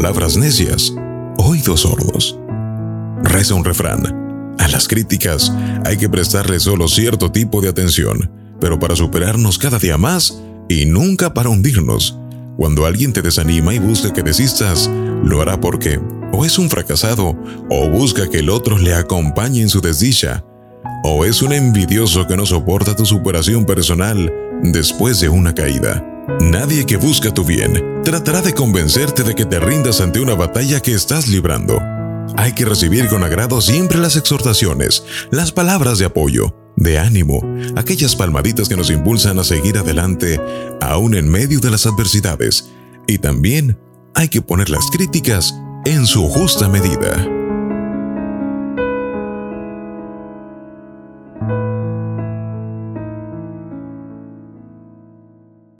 palabras necias, oídos sordos. Reza un refrán. A las críticas hay que prestarle solo cierto tipo de atención, pero para superarnos cada día más y nunca para hundirnos. Cuando alguien te desanima y busca que desistas, lo hará porque o es un fracasado o busca que el otro le acompañe en su desdicha, o es un envidioso que no soporta tu superación personal después de una caída. Nadie que busca tu bien tratará de convencerte de que te rindas ante una batalla que estás librando. Hay que recibir con agrado siempre las exhortaciones, las palabras de apoyo, de ánimo, aquellas palmaditas que nos impulsan a seguir adelante aún en medio de las adversidades. Y también hay que poner las críticas en su justa medida.